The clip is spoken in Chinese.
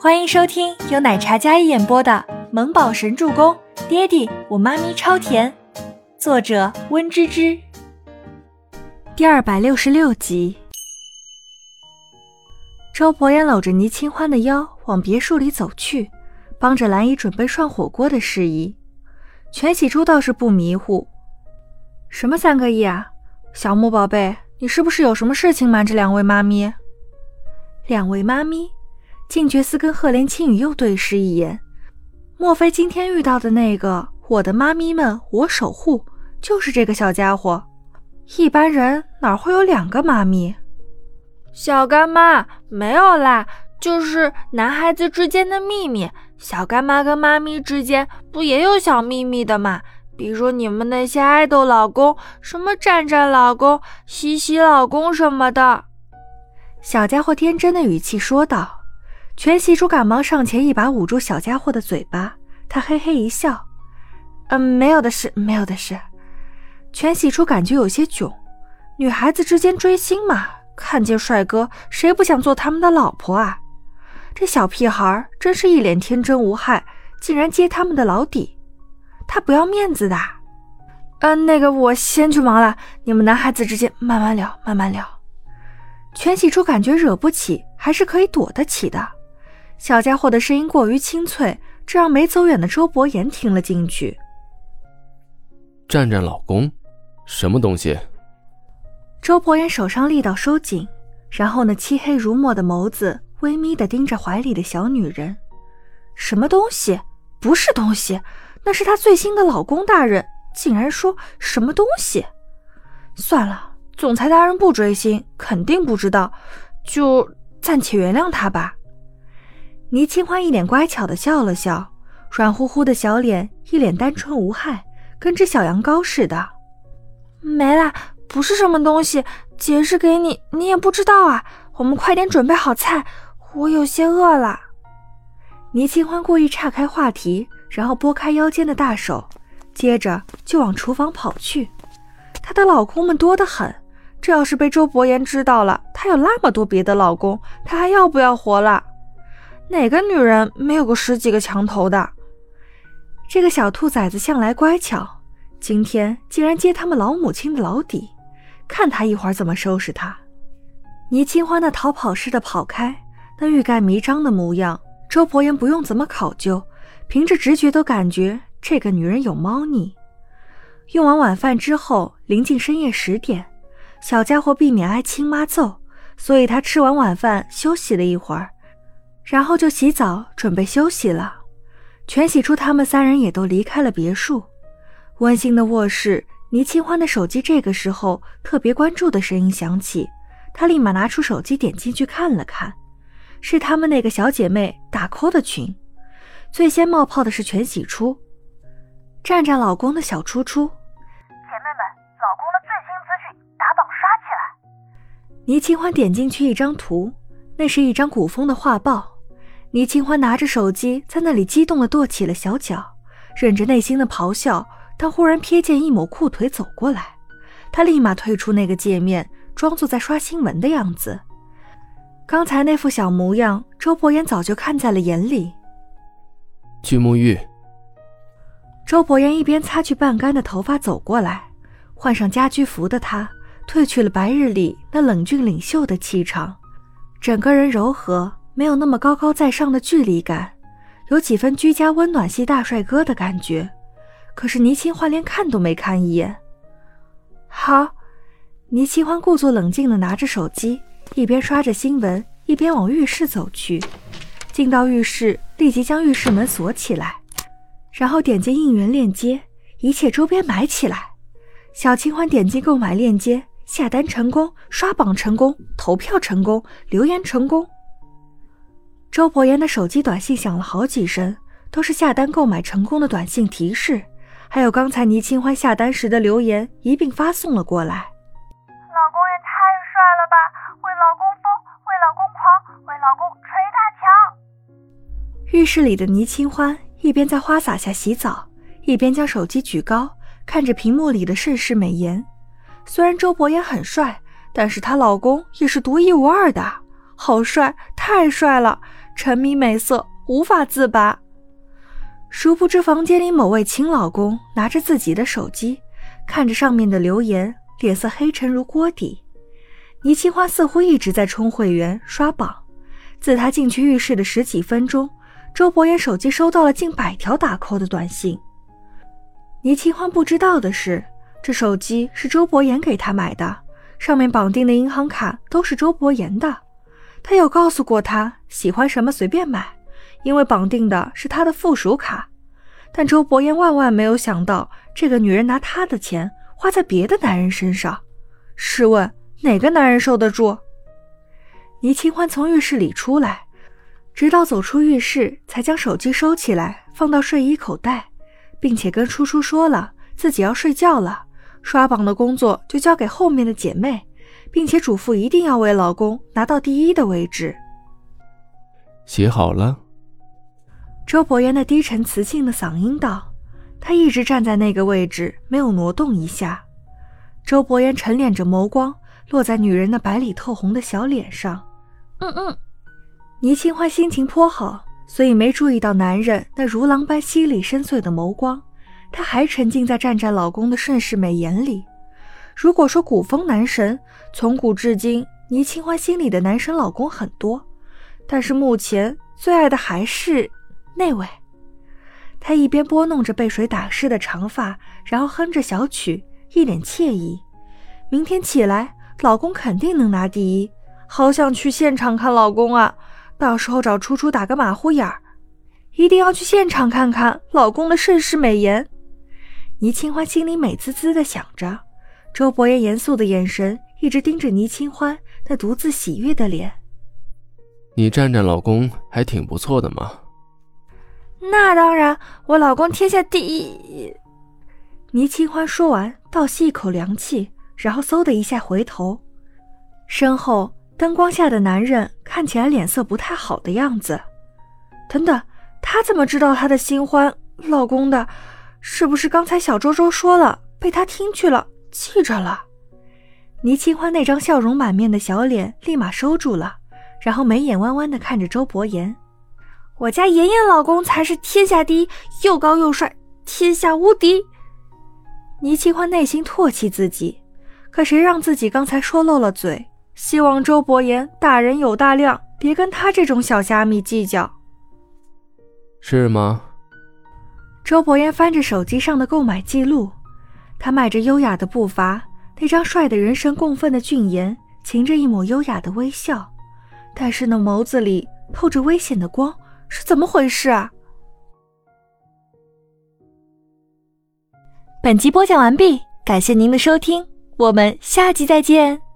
欢迎收听由奶茶嘉一演播的《萌宝神助攻》，爹地我妈咪超甜，作者温芝芝。第二百六十六集。周伯言搂着倪清欢的腰往别墅里走去，帮着兰姨准备涮火锅的事宜。全喜珠倒是不迷糊，什么三个亿啊？小木宝贝，你是不是有什么事情瞒着两位妈咪？两位妈咪，静觉寺跟赫连青雨又对视一眼，莫非今天遇到的那个我的妈咪们我守护就是这个小家伙？一般人哪会有两个妈咪？小干妈没有啦，就是男孩子之间的秘密。小干妈跟妈咪之间不也有小秘密的吗？比如你们那些爱豆老公，什么战战老公、西西老公什么的。小家伙天真的语气说道。全喜初赶忙上前一把捂住小家伙的嘴巴，他嘿嘿一笑：“嗯，没有的事，没有的事。”全喜初感觉有些囧，女孩子之间追星嘛。看见帅哥，谁不想做他们的老婆啊？这小屁孩真是一脸天真无害，竟然揭他们的老底，他不要面子的。嗯，那个我先去忙了，你们男孩子之间慢慢聊，慢慢聊。全喜初感觉惹不起，还是可以躲得起的。小家伙的声音过于清脆，这让没走远的周伯言听了进去。战战老公，什么东西？周伯言手上力道收紧，然后那漆黑如墨的眸子微眯的盯着怀里的小女人。什么东西？不是东西，那是他最新的老公大人。竟然说什么东西？算了，总裁大人不追星，肯定不知道，就暂且原谅他吧。倪清欢一脸乖巧的笑了笑，软乎乎的小脸，一脸单纯无害，跟只小羊羔似的。没啦。不是什么东西，解释给你，你也不知道啊。我们快点准备好菜，我有些饿了。倪清欢故意岔开话题，然后拨开腰间的大手，接着就往厨房跑去。她的老公们多得很，这要是被周伯言知道了，她有那么多别的老公，她还要不要活了？哪个女人没有个十几个墙头的？这个小兔崽子向来乖巧，今天竟然揭他们老母亲的老底。看他一会儿怎么收拾他！倪清欢那逃跑似的跑开，那欲盖弥彰的模样，周伯言不用怎么考究，凭着直觉都感觉这个女人有猫腻。用完晚饭之后，临近深夜十点，小家伙避免挨亲妈揍，所以他吃完晚饭休息了一会儿，然后就洗澡准备休息了。全喜初他们三人也都离开了别墅，温馨的卧室。倪清欢的手机这个时候特别关注的声音响起，她立马拿出手机点进去看了看，是他们那个小姐妹打 call 的群。最先冒泡的是全喜初，站站老公的小初初。姐妹们，老公的最新资讯，打榜刷起来！倪清欢点进去一张图，那是一张古风的画报。倪清欢拿着手机在那里激动的跺起了小脚，忍着内心的咆哮。当忽然瞥见一抹裤腿走过来，他立马退出那个界面，装作在刷新闻的样子。刚才那副小模样，周伯言早就看在了眼里。去沐浴。周伯言一边擦去半干的头发走过来，换上家居服的他，褪去了白日里那冷峻领袖的气场，整个人柔和，没有那么高高在上的距离感，有几分居家温暖系大帅哥的感觉。可是倪清欢连看都没看一眼。好，倪清欢故作冷静地拿着手机，一边刷着新闻，一边往浴室走去。进到浴室，立即将浴室门锁起来，然后点击应援链接，一切周边买起来。小清欢点击购买链接，下单成功，刷榜成功，投票成功，留言成功。周伯言的手机短信响了好几声，都是下单购买成功的短信提示。还有刚才倪清欢下单时的留言一并发送了过来。老公也太帅了吧！为老公疯，为老公狂，为老公捶大墙。浴室里的倪清欢一边在花洒下洗澡，一边将手机举高，看着屏幕里的盛世美颜。虽然周伯言很帅，但是她老公也是独一无二的，好帅，太帅了！沉迷美色，无法自拔。殊不知，房间里某位亲老公拿着自己的手机，看着上面的留言，脸色黑沉如锅底。倪清欢似乎一直在充会员、刷榜。自他进去浴室的十几分钟，周伯言手机收到了近百条打 call 的短信。倪清欢不知道的是，这手机是周伯言给他买的，上面绑定的银行卡都是周伯言的。他有告诉过他，喜欢什么随便买。因为绑定的是他的附属卡，但周伯言万万没有想到，这个女人拿他的钱花在别的男人身上。试问哪个男人受得住？倪清欢从浴室里出来，直到走出浴室，才将手机收起来，放到睡衣口袋，并且跟初初说了自己要睡觉了，刷榜的工作就交给后面的姐妹，并且嘱咐一定要为老公拿到第一的位置。写好了。周伯言的低沉磁性的嗓音道：“他一直站在那个位置，没有挪动一下。”周伯言沉敛着眸光落在女人那白里透红的小脸上。嗯嗯，倪清欢心情颇好，所以没注意到男人那如狼般犀利深邃的眸光。她还沉浸在战战老公的盛世美颜里。如果说古风男神，从古至今，倪清欢心里的男神老公很多，但是目前最爱的还是。那位，他一边拨弄着被水打湿的长发，然后哼着小曲，一脸惬意。明天起来，老公肯定能拿第一，好想去现场看老公啊！到时候找初初打个马虎眼儿，一定要去现场看看老公的盛世美颜。倪清欢心里美滋滋的想着，周伯言严肃的眼神一直盯着倪清欢那独自喜悦的脸。你战战老公还挺不错的嘛。那当然，我老公天下第一。倪清欢说完，倒吸一口凉气，然后嗖的一下回头，身后灯光下的男人看起来脸色不太好的样子。等等，他怎么知道他的新欢老公的？是不是刚才小周周说了，被他听去了，记着了？倪清欢那张笑容满面的小脸立马收住了，然后眉眼弯弯的看着周伯言。我家妍妍老公才是天下第一，又高又帅，天下无敌。倪清欢内心唾弃自己，可谁让自己刚才说漏了嘴？希望周伯言大人有大量，别跟他这种小虾米计较。是吗？周伯言翻着手机上的购买记录，他迈着优雅的步伐，那张帅的人神共愤的俊颜，噙着一抹优雅的微笑，但是那眸子里透着危险的光。是怎么回事啊？本集播讲完毕，感谢您的收听，我们下集再见。